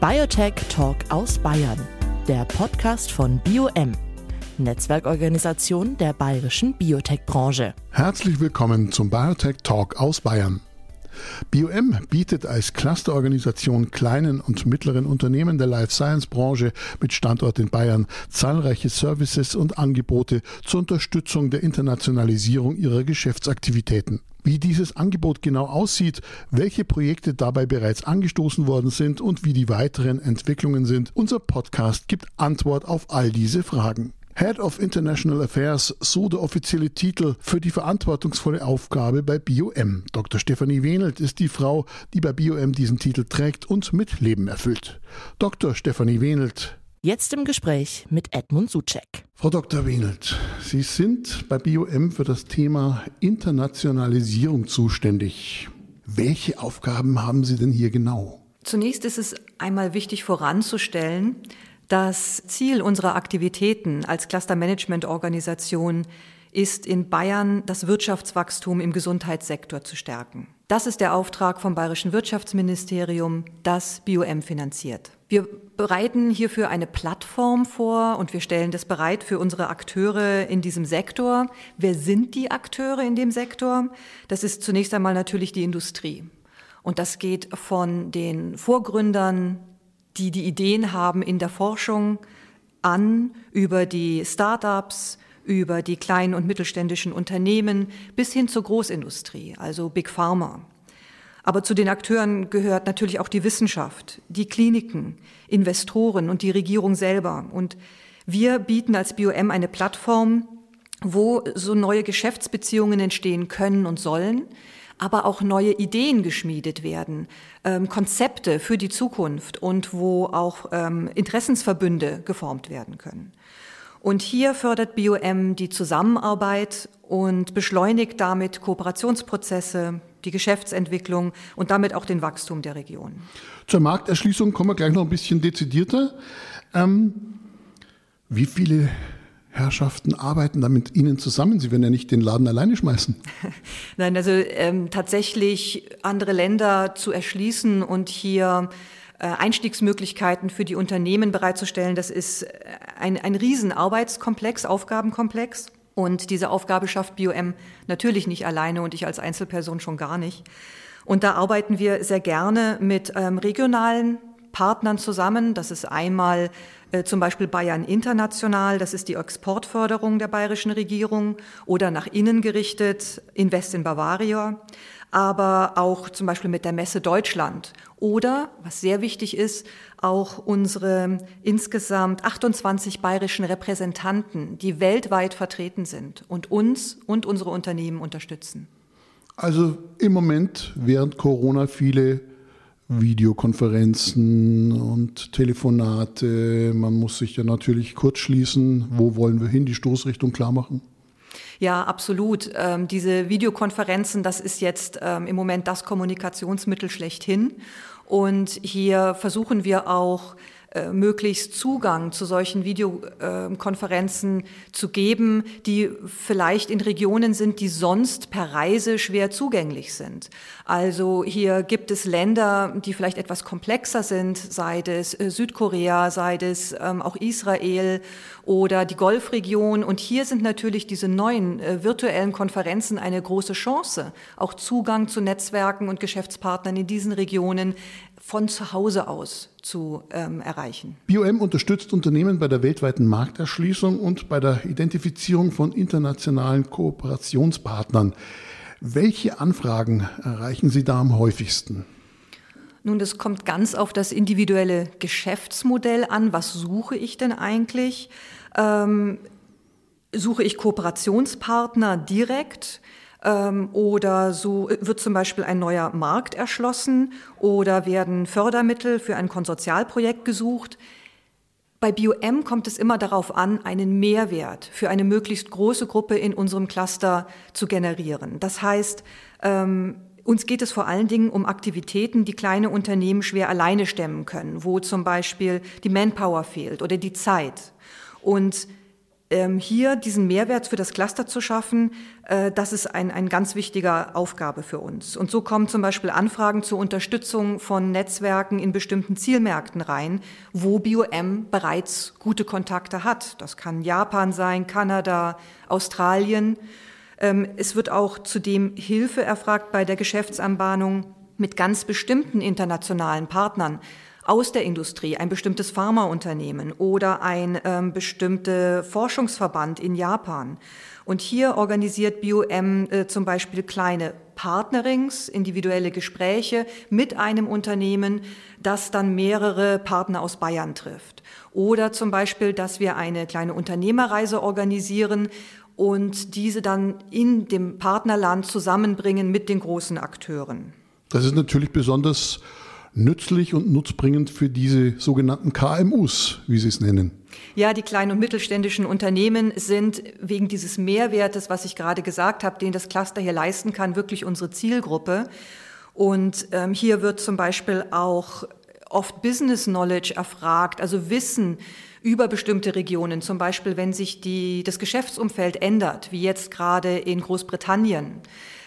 Biotech Talk aus Bayern, der Podcast von BioM, Netzwerkorganisation der bayerischen Biotech-Branche. Herzlich willkommen zum Biotech Talk aus Bayern. BioM bietet als Clusterorganisation kleinen und mittleren Unternehmen der Life Science Branche mit Standort in Bayern zahlreiche Services und Angebote zur Unterstützung der Internationalisierung ihrer Geschäftsaktivitäten. Wie dieses Angebot genau aussieht, welche Projekte dabei bereits angestoßen worden sind und wie die weiteren Entwicklungen sind, unser Podcast gibt Antwort auf all diese Fragen. Head of International Affairs, so der offizielle Titel für die verantwortungsvolle Aufgabe bei BioM. Dr. Stefanie Wenelt ist die Frau, die bei BioM diesen Titel trägt und mit Leben erfüllt. Dr. Stefanie Wenelt. Jetzt im Gespräch mit Edmund Suchek. Frau Dr. Wenelt, Sie sind bei BioM für das Thema Internationalisierung zuständig. Welche Aufgaben haben Sie denn hier genau? Zunächst ist es einmal wichtig voranzustellen, das Ziel unserer Aktivitäten als Cluster-Management-Organisation ist in Bayern das Wirtschaftswachstum im Gesundheitssektor zu stärken. Das ist der Auftrag vom Bayerischen Wirtschaftsministerium, das BioM finanziert. Wir bereiten hierfür eine Plattform vor und wir stellen das bereit für unsere Akteure in diesem Sektor. Wer sind die Akteure in dem Sektor? Das ist zunächst einmal natürlich die Industrie. Und das geht von den Vorgründern die die Ideen haben in der Forschung an, über die Start-ups, über die kleinen und mittelständischen Unternehmen bis hin zur Großindustrie, also Big Pharma. Aber zu den Akteuren gehört natürlich auch die Wissenschaft, die Kliniken, Investoren und die Regierung selber. Und wir bieten als BioM eine Plattform, wo so neue Geschäftsbeziehungen entstehen können und sollen, aber auch neue Ideen geschmiedet werden, ähm, Konzepte für die Zukunft und wo auch ähm, Interessensverbünde geformt werden können. Und hier fördert BioM die Zusammenarbeit und beschleunigt damit Kooperationsprozesse, die Geschäftsentwicklung und damit auch den Wachstum der Region. Zur Markterschließung kommen wir gleich noch ein bisschen dezidierter. Ähm, wie viele Herrschaften arbeiten da mit Ihnen zusammen? Sie werden ja nicht den Laden alleine schmeißen. Nein, also ähm, tatsächlich andere Länder zu erschließen und hier Einstiegsmöglichkeiten für die Unternehmen bereitzustellen, das ist äh, ein, ein Riesenarbeitskomplex, Aufgabenkomplex. Und diese Aufgabe schafft BioM natürlich nicht alleine und ich als Einzelperson schon gar nicht. Und da arbeiten wir sehr gerne mit ähm, regionalen Partnern zusammen. Das ist einmal äh, zum Beispiel Bayern International, das ist die Exportförderung der bayerischen Regierung oder nach innen gerichtet Invest in Bavaria, aber auch zum Beispiel mit der Messe Deutschland oder, was sehr wichtig ist, auch unsere insgesamt 28 bayerischen Repräsentanten, die weltweit vertreten sind und uns und unsere Unternehmen unterstützen. Also im Moment während Corona viele Videokonferenzen und Telefonate. Man muss sich ja natürlich kurz schließen. Wo wollen wir hin? Die Stoßrichtung klar machen? Ja, absolut. Ähm, diese Videokonferenzen, das ist jetzt ähm, im Moment das Kommunikationsmittel schlechthin. Und hier versuchen wir auch, äh, möglichst Zugang zu solchen Videokonferenzen zu geben, die vielleicht in Regionen sind, die sonst per Reise schwer zugänglich sind. Also hier gibt es Länder, die vielleicht etwas komplexer sind, sei es äh, Südkorea, sei es ähm, auch Israel oder die Golfregion. Und hier sind natürlich diese neuen äh, virtuellen Konferenzen eine große Chance, auch Zugang zu Netzwerken und Geschäftspartnern in diesen Regionen von zu Hause aus zu ähm, erreichen. BioM unterstützt Unternehmen bei der weltweiten Markterschließung und bei der Identifizierung von internationalen Kooperationspartnern. Welche Anfragen erreichen Sie da am häufigsten? Nun, das kommt ganz auf das individuelle Geschäftsmodell an. Was suche ich denn eigentlich? Ähm, suche ich Kooperationspartner direkt? Ähm, oder so wird zum Beispiel ein neuer Markt erschlossen oder werden Fördermittel für ein Konsortialprojekt gesucht. Bei BioM kommt es immer darauf an, einen Mehrwert für eine möglichst große Gruppe in unserem Cluster zu generieren. Das heißt, ähm, uns geht es vor allen Dingen um Aktivitäten, die kleine Unternehmen schwer alleine stemmen können, wo zum Beispiel die Manpower fehlt oder die Zeit. Und ähm, hier diesen Mehrwert für das Cluster zu schaffen, äh, das ist ein, ein ganz wichtiger Aufgabe für uns. Und so kommen zum Beispiel Anfragen zur Unterstützung von Netzwerken in bestimmten Zielmärkten rein, wo BioM bereits gute Kontakte hat. Das kann Japan sein, Kanada, Australien. Ähm, es wird auch zudem Hilfe erfragt bei der Geschäftsanbahnung mit ganz bestimmten internationalen Partnern aus der Industrie, ein bestimmtes Pharmaunternehmen oder ein ähm, bestimmter Forschungsverband in Japan. Und hier organisiert BioM äh, zum Beispiel kleine Partnerings, individuelle Gespräche mit einem Unternehmen, das dann mehrere Partner aus Bayern trifft. Oder zum Beispiel, dass wir eine kleine Unternehmerreise organisieren und diese dann in dem Partnerland zusammenbringen mit den großen Akteuren. Das ist natürlich besonders nützlich und nutzbringend für diese sogenannten KMUs, wie Sie es nennen. Ja, die kleinen und mittelständischen Unternehmen sind wegen dieses Mehrwertes, was ich gerade gesagt habe, den das Cluster hier leisten kann, wirklich unsere Zielgruppe. Und ähm, hier wird zum Beispiel auch oft Business Knowledge erfragt, also Wissen über bestimmte Regionen, zum Beispiel wenn sich die, das Geschäftsumfeld ändert, wie jetzt gerade in Großbritannien.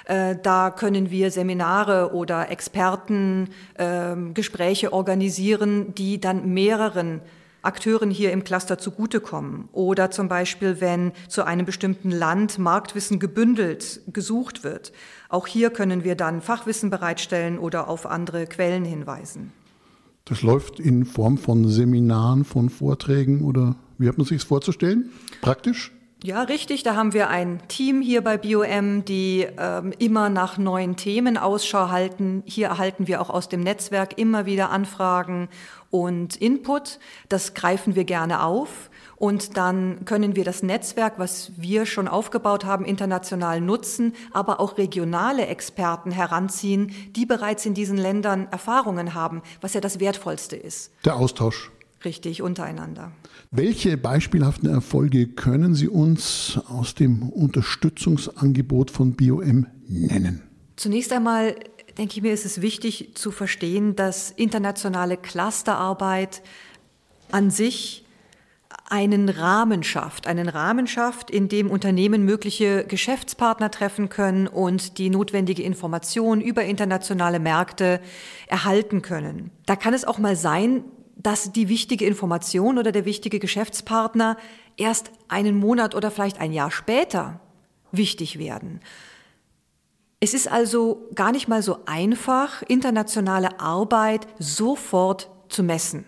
Äh, da können wir Seminare oder Expertengespräche ähm, organisieren, die dann mehreren Akteuren hier im Cluster zugutekommen. Oder zum Beispiel, wenn zu einem bestimmten Land Marktwissen gebündelt gesucht wird. Auch hier können wir dann Fachwissen bereitstellen oder auf andere Quellen hinweisen. Das läuft in Form von Seminaren, von Vorträgen oder wie hat man sich es vorzustellen? Praktisch? Ja, richtig. Da haben wir ein Team hier bei BioM, die ähm, immer nach neuen Themen Ausschau halten. Hier erhalten wir auch aus dem Netzwerk immer wieder Anfragen und Input. Das greifen wir gerne auf. Und dann können wir das Netzwerk, was wir schon aufgebaut haben, international nutzen, aber auch regionale Experten heranziehen, die bereits in diesen Ländern Erfahrungen haben, was ja das Wertvollste ist. Der Austausch. Richtig, untereinander. Welche beispielhaften Erfolge können Sie uns aus dem Unterstützungsangebot von BioM nennen? Zunächst einmal denke ich mir, ist es wichtig zu verstehen, dass internationale Clusterarbeit an sich einen Rahmen schafft, einen Rahmen schafft, in dem Unternehmen mögliche Geschäftspartner treffen können und die notwendige Information über internationale Märkte erhalten können. Da kann es auch mal sein, dass die wichtige Information oder der wichtige Geschäftspartner erst einen Monat oder vielleicht ein Jahr später wichtig werden. Es ist also gar nicht mal so einfach, internationale Arbeit sofort zu messen.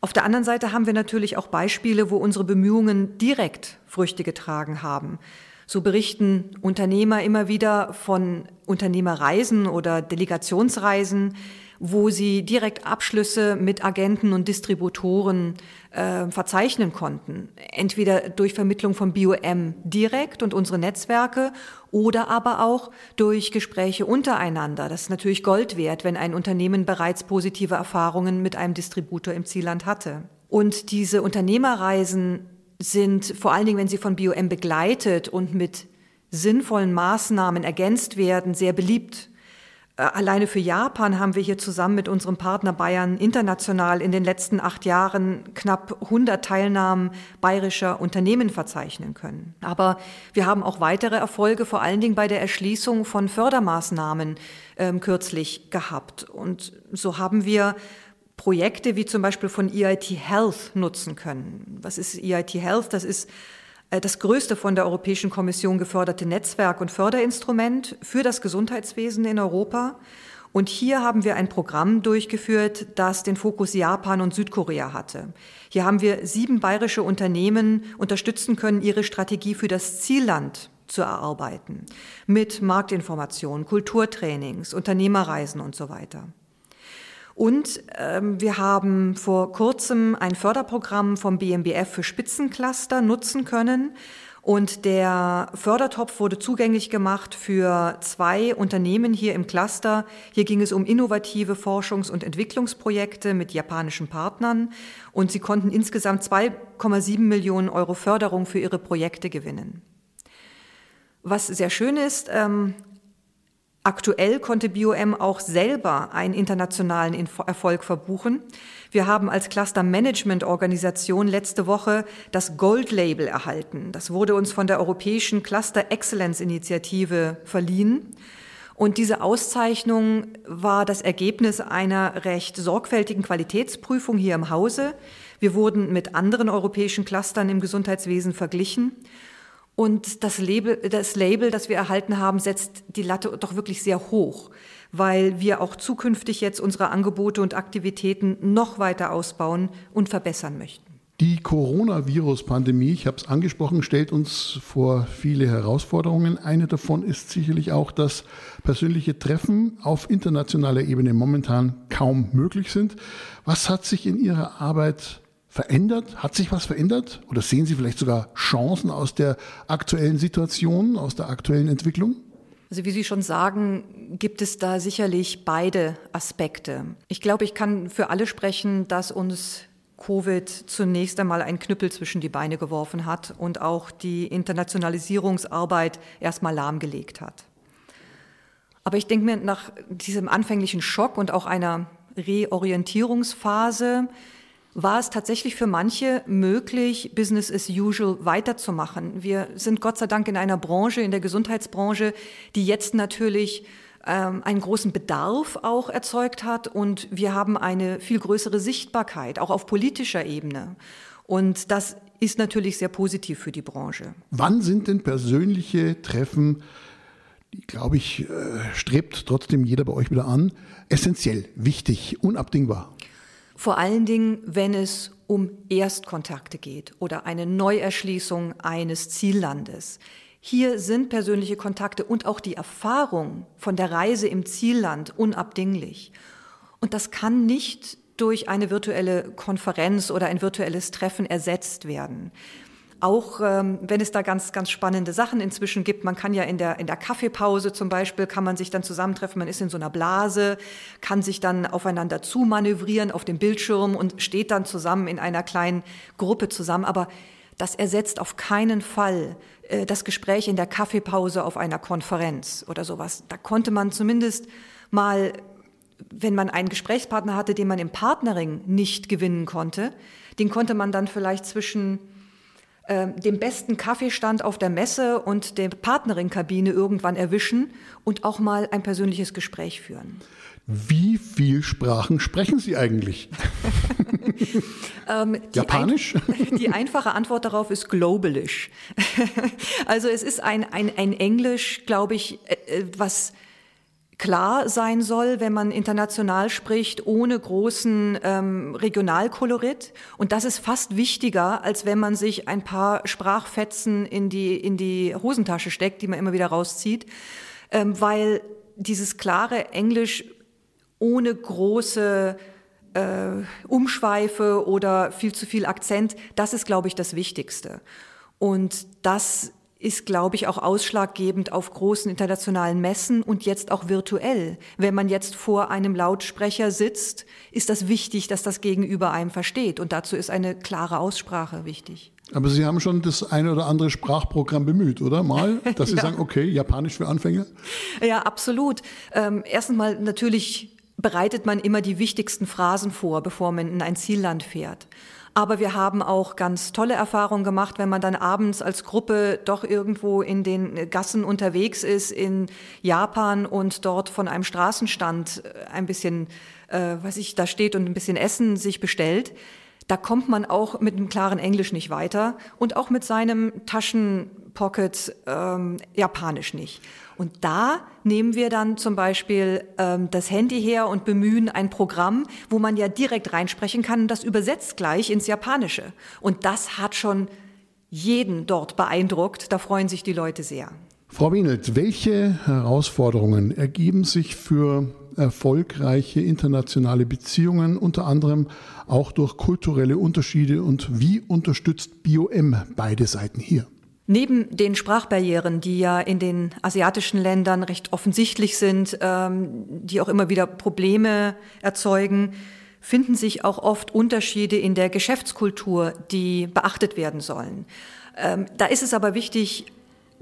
Auf der anderen Seite haben wir natürlich auch Beispiele, wo unsere Bemühungen direkt Früchte getragen haben. So berichten Unternehmer immer wieder von Unternehmerreisen oder Delegationsreisen, wo sie direkt Abschlüsse mit Agenten und Distributoren äh, verzeichnen konnten. Entweder durch Vermittlung von BioM direkt und unsere Netzwerke oder aber auch durch Gespräche untereinander. Das ist natürlich Gold wert, wenn ein Unternehmen bereits positive Erfahrungen mit einem Distributor im Zielland hatte. Und diese Unternehmerreisen sind vor allen Dingen, wenn sie von BioM begleitet und mit sinnvollen Maßnahmen ergänzt werden, sehr beliebt. Äh, alleine für Japan haben wir hier zusammen mit unserem Partner Bayern international in den letzten acht Jahren knapp 100 Teilnahmen bayerischer Unternehmen verzeichnen können. Aber wir haben auch weitere Erfolge, vor allen Dingen bei der Erschließung von Fördermaßnahmen ähm, kürzlich gehabt. Und so haben wir Projekte wie zum Beispiel von EIT Health nutzen können. Was ist EIT Health? Das ist äh, das größte von der Europäischen Kommission geförderte Netzwerk und Förderinstrument für das Gesundheitswesen in Europa. Und hier haben wir ein Programm durchgeführt, das den Fokus Japan und Südkorea hatte. Hier haben wir sieben bayerische Unternehmen unterstützen können, ihre Strategie für das Zielland zu erarbeiten. Mit Marktinformationen, Kulturtrainings, Unternehmerreisen und so weiter. Und ähm, wir haben vor kurzem ein Förderprogramm vom BMBF für Spitzencluster nutzen können. Und der Fördertopf wurde zugänglich gemacht für zwei Unternehmen hier im Cluster. Hier ging es um innovative Forschungs- und Entwicklungsprojekte mit japanischen Partnern. Und sie konnten insgesamt 2,7 Millionen Euro Förderung für ihre Projekte gewinnen. Was sehr schön ist, ähm, Aktuell konnte BioM auch selber einen internationalen Erfolg verbuchen. Wir haben als Cluster Management Organisation letzte Woche das Gold Label erhalten. Das wurde uns von der Europäischen Cluster Excellence Initiative verliehen. Und diese Auszeichnung war das Ergebnis einer recht sorgfältigen Qualitätsprüfung hier im Hause. Wir wurden mit anderen europäischen Clustern im Gesundheitswesen verglichen. Und das Label, das Label, das wir erhalten haben, setzt die Latte doch wirklich sehr hoch, weil wir auch zukünftig jetzt unsere Angebote und Aktivitäten noch weiter ausbauen und verbessern möchten. Die Coronavirus-Pandemie, ich habe es angesprochen, stellt uns vor viele Herausforderungen. Eine davon ist sicherlich auch, dass persönliche Treffen auf internationaler Ebene momentan kaum möglich sind. Was hat sich in Ihrer Arbeit verändert? Hat sich was verändert? Oder sehen Sie vielleicht sogar Chancen aus der aktuellen Situation, aus der aktuellen Entwicklung? Also wie Sie schon sagen, gibt es da sicherlich beide Aspekte. Ich glaube, ich kann für alle sprechen, dass uns Covid zunächst einmal einen Knüppel zwischen die Beine geworfen hat und auch die Internationalisierungsarbeit erstmal lahmgelegt hat. Aber ich denke mir, nach diesem anfänglichen Schock und auch einer Reorientierungsphase war es tatsächlich für manche möglich, Business as usual weiterzumachen. Wir sind Gott sei Dank in einer Branche, in der Gesundheitsbranche, die jetzt natürlich ähm, einen großen Bedarf auch erzeugt hat und wir haben eine viel größere Sichtbarkeit, auch auf politischer Ebene. Und das ist natürlich sehr positiv für die Branche. Wann sind denn persönliche Treffen, die, glaube ich, äh, strebt trotzdem jeder bei euch wieder an, essentiell, wichtig, unabdingbar? Vor allen Dingen, wenn es um Erstkontakte geht oder eine Neuerschließung eines Ziellandes. Hier sind persönliche Kontakte und auch die Erfahrung von der Reise im Zielland unabdinglich. Und das kann nicht durch eine virtuelle Konferenz oder ein virtuelles Treffen ersetzt werden. Auch ähm, wenn es da ganz, ganz spannende Sachen inzwischen gibt. Man kann ja in der, in der Kaffeepause zum Beispiel, kann man sich dann zusammentreffen. Man ist in so einer Blase, kann sich dann aufeinander zumanövrieren auf dem Bildschirm und steht dann zusammen in einer kleinen Gruppe zusammen. Aber das ersetzt auf keinen Fall äh, das Gespräch in der Kaffeepause auf einer Konferenz oder sowas. Da konnte man zumindest mal, wenn man einen Gesprächspartner hatte, den man im Partnering nicht gewinnen konnte, den konnte man dann vielleicht zwischen äh, dem besten Kaffeestand auf der Messe und der Partneringbine irgendwann erwischen und auch mal ein persönliches Gespräch führen. Wie viel Sprachen sprechen Sie eigentlich? ähm, die Japanisch? Ein, die einfache Antwort darauf ist globalisch. also es ist ein, ein, ein Englisch, glaube ich, äh, äh, was klar sein soll, wenn man international spricht, ohne großen ähm, Regionalkolorit. Und das ist fast wichtiger, als wenn man sich ein paar Sprachfetzen in die, in die Hosentasche steckt, die man immer wieder rauszieht, ähm, weil dieses klare Englisch ohne große äh, Umschweife oder viel zu viel Akzent, das ist, glaube ich, das Wichtigste. Und das ist, glaube ich, auch ausschlaggebend auf großen internationalen Messen und jetzt auch virtuell. Wenn man jetzt vor einem Lautsprecher sitzt, ist das wichtig, dass das Gegenüber einem versteht. Und dazu ist eine klare Aussprache wichtig. Aber Sie haben schon das eine oder andere Sprachprogramm bemüht, oder? Mal, dass Sie ja. sagen, okay, Japanisch für Anfänger? Ja, absolut. Ähm, erstens mal natürlich bereitet man immer die wichtigsten Phrasen vor, bevor man in ein Zielland fährt. Aber wir haben auch ganz tolle Erfahrungen gemacht, wenn man dann abends als Gruppe doch irgendwo in den Gassen unterwegs ist in Japan und dort von einem Straßenstand äh, ein bisschen, äh, was ich da steht und ein bisschen Essen sich bestellt. Da kommt man auch mit einem klaren Englisch nicht weiter und auch mit seinem Taschenpocket ähm, Japanisch nicht. Und da nehmen wir dann zum Beispiel ähm, das Handy her und bemühen ein Programm, wo man ja direkt reinsprechen kann und das übersetzt gleich ins Japanische. Und das hat schon jeden dort beeindruckt. Da freuen sich die Leute sehr. Frau Wienelt, welche Herausforderungen ergeben sich für erfolgreiche internationale Beziehungen, unter anderem auch durch kulturelle Unterschiede und wie unterstützt BioM beide Seiten hier? Neben den Sprachbarrieren, die ja in den asiatischen Ländern recht offensichtlich sind, ähm, die auch immer wieder Probleme erzeugen, finden sich auch oft Unterschiede in der Geschäftskultur, die beachtet werden sollen. Ähm, da ist es aber wichtig,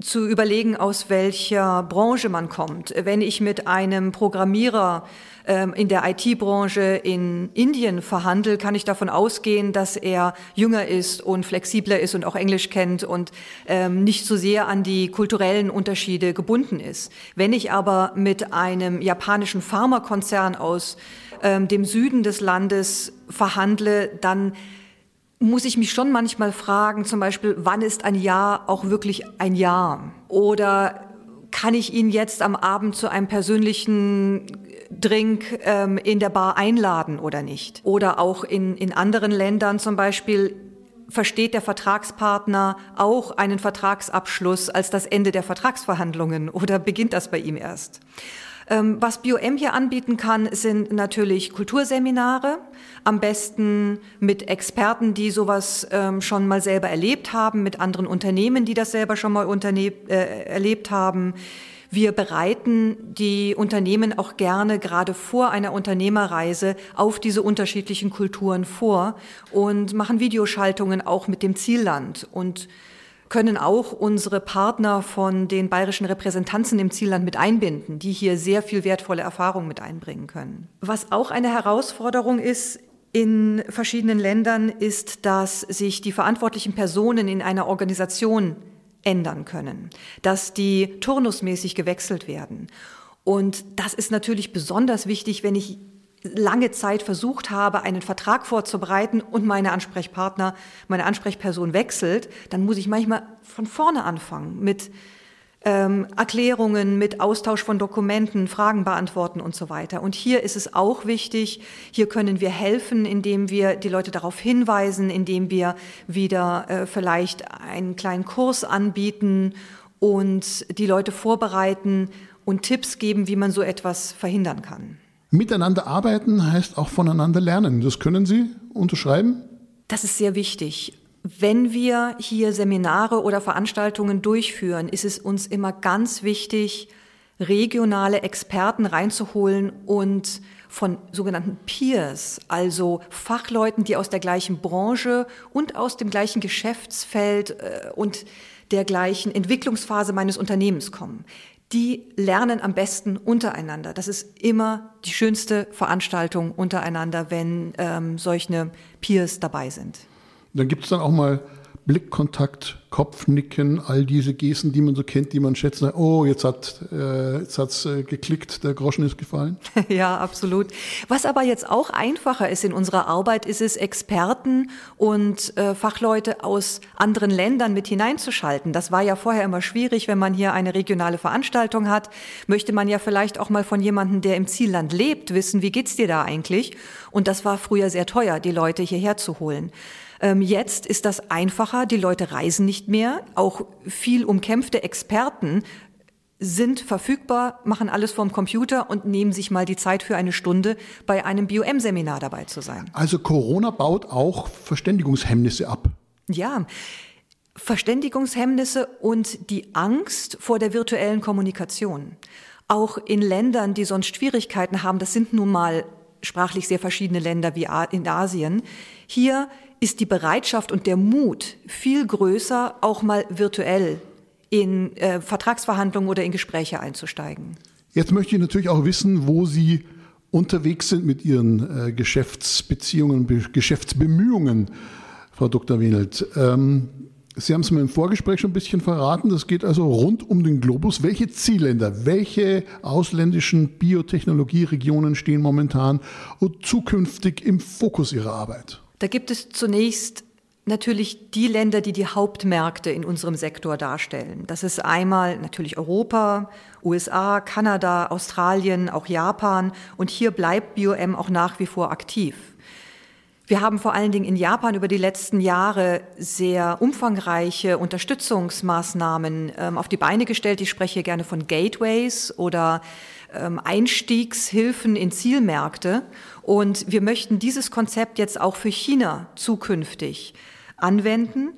zu überlegen, aus welcher Branche man kommt. Wenn ich mit einem Programmierer ähm, in der IT-Branche in Indien verhandle, kann ich davon ausgehen, dass er jünger ist und flexibler ist und auch Englisch kennt und ähm, nicht so sehr an die kulturellen Unterschiede gebunden ist. Wenn ich aber mit einem japanischen Pharmakonzern aus ähm, dem Süden des Landes verhandle, dann muss ich mich schon manchmal fragen, zum Beispiel, wann ist ein Jahr auch wirklich ein Jahr? Oder kann ich ihn jetzt am Abend zu einem persönlichen Drink ähm, in der Bar einladen oder nicht? Oder auch in, in anderen Ländern zum Beispiel versteht der Vertragspartner auch einen Vertragsabschluss als das Ende der Vertragsverhandlungen oder beginnt das bei ihm erst? Ähm, was BioM hier anbieten kann, sind natürlich Kulturseminare, am besten mit Experten, die sowas ähm, schon mal selber erlebt haben, mit anderen Unternehmen, die das selber schon mal äh, erlebt haben. Wir bereiten die Unternehmen auch gerne gerade vor einer Unternehmerreise auf diese unterschiedlichen Kulturen vor und machen Videoschaltungen auch mit dem Zielland und können auch unsere Partner von den bayerischen Repräsentanzen im Zielland mit einbinden, die hier sehr viel wertvolle Erfahrung mit einbringen können. Was auch eine Herausforderung ist, in verschiedenen Ländern ist, dass sich die verantwortlichen Personen in einer Organisation ändern können, dass die turnusmäßig gewechselt werden. Und das ist natürlich besonders wichtig, wenn ich lange Zeit versucht habe, einen Vertrag vorzubereiten und meine Ansprechpartner, meine Ansprechperson wechselt, dann muss ich manchmal von vorne anfangen mit ähm, Erklärungen, mit Austausch von Dokumenten, Fragen beantworten und so weiter. Und hier ist es auch wichtig, hier können wir helfen, indem wir die Leute darauf hinweisen, indem wir wieder äh, vielleicht einen kleinen Kurs anbieten und die Leute vorbereiten und Tipps geben, wie man so etwas verhindern kann. Miteinander arbeiten heißt auch voneinander lernen. Das können Sie unterschreiben? Das ist sehr wichtig. Wenn wir hier Seminare oder Veranstaltungen durchführen, ist es uns immer ganz wichtig, regionale Experten reinzuholen und von sogenannten Peers, also Fachleuten, die aus der gleichen Branche und aus dem gleichen Geschäftsfeld äh, und der gleichen Entwicklungsphase meines Unternehmens kommen die lernen am besten untereinander. Das ist immer die schönste Veranstaltung untereinander, wenn ähm, solche Peers dabei sind. Dann gibt es dann auch mal Blickkontakt, Kopfnicken, all diese Gesten, die man so kennt, die man schätzt. Oh, jetzt hat äh, jetzt hat's äh, geklickt, der Groschen ist gefallen. Ja, absolut. Was aber jetzt auch einfacher ist in unserer Arbeit, ist es, Experten und äh, Fachleute aus anderen Ländern mit hineinzuschalten. Das war ja vorher immer schwierig, wenn man hier eine regionale Veranstaltung hat, möchte man ja vielleicht auch mal von jemandem, der im Zielland lebt, wissen, wie geht's dir da eigentlich? Und das war früher sehr teuer, die Leute hierher zu holen. Ähm, jetzt ist das einfacher, die Leute reisen nicht mehr, auch viel umkämpfte Experten sind verfügbar, machen alles vorm Computer und nehmen sich mal die Zeit für eine Stunde bei einem BioM-Seminar dabei zu sein. Also Corona baut auch Verständigungshemmnisse ab. Ja. Verständigungshemmnisse und die Angst vor der virtuellen Kommunikation. Auch in Ländern, die sonst Schwierigkeiten haben, das sind nun mal sprachlich sehr verschiedene Länder wie in Asien, hier ist die Bereitschaft und der Mut viel größer, auch mal virtuell in äh, Vertragsverhandlungen oder in Gespräche einzusteigen. Jetzt möchte ich natürlich auch wissen, wo Sie unterwegs sind mit Ihren äh, Geschäftsbeziehungen, Be Geschäftsbemühungen, Frau Dr. Wienelt. Ähm, Sie haben es mir im Vorgespräch schon ein bisschen verraten. Das geht also rund um den Globus. Welche Zielländer, welche ausländischen Biotechnologieregionen stehen momentan und zukünftig im Fokus Ihrer Arbeit? Da gibt es zunächst natürlich die Länder, die die Hauptmärkte in unserem Sektor darstellen. Das ist einmal natürlich Europa, USA, Kanada, Australien, auch Japan. Und hier bleibt BioM auch nach wie vor aktiv. Wir haben vor allen Dingen in Japan über die letzten Jahre sehr umfangreiche Unterstützungsmaßnahmen ähm, auf die Beine gestellt. Ich spreche gerne von Gateways oder ähm, Einstiegshilfen in Zielmärkte. Und wir möchten dieses Konzept jetzt auch für China zukünftig anwenden.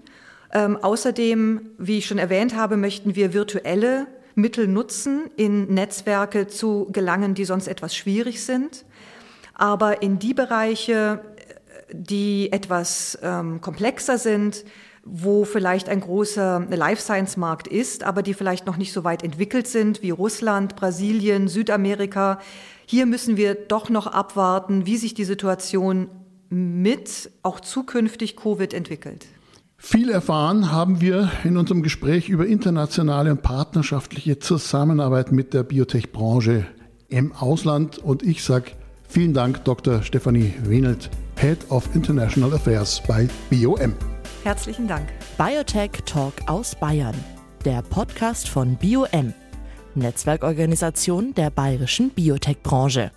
Ähm, außerdem, wie ich schon erwähnt habe, möchten wir virtuelle Mittel nutzen, in Netzwerke zu gelangen, die sonst etwas schwierig sind. Aber in die Bereiche, die etwas ähm, komplexer sind, wo vielleicht ein großer Life Science Markt ist, aber die vielleicht noch nicht so weit entwickelt sind wie Russland, Brasilien, Südamerika. Hier müssen wir doch noch abwarten, wie sich die Situation mit auch zukünftig Covid entwickelt. Viel erfahren haben wir in unserem Gespräch über internationale und partnerschaftliche Zusammenarbeit mit der Biotech-Branche im Ausland. Und ich sage vielen Dank, Dr. Stefanie Wenelt, Head of International Affairs bei BioM. Herzlichen Dank. Biotech Talk aus Bayern, der Podcast von BioM, Netzwerkorganisation der bayerischen Biotech-Branche.